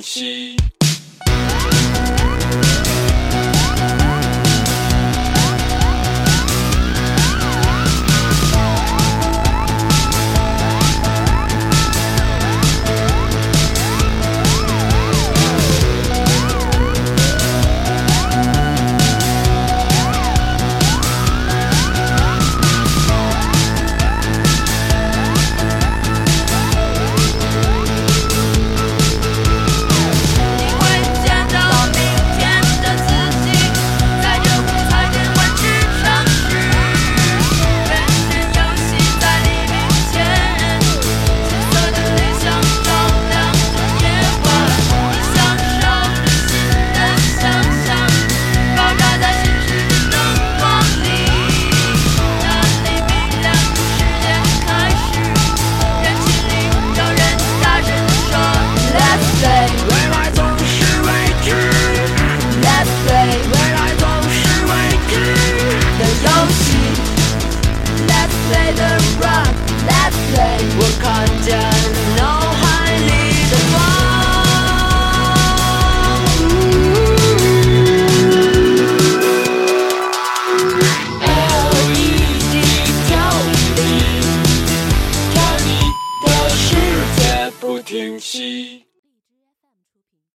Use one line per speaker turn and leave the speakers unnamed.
혹. 天气。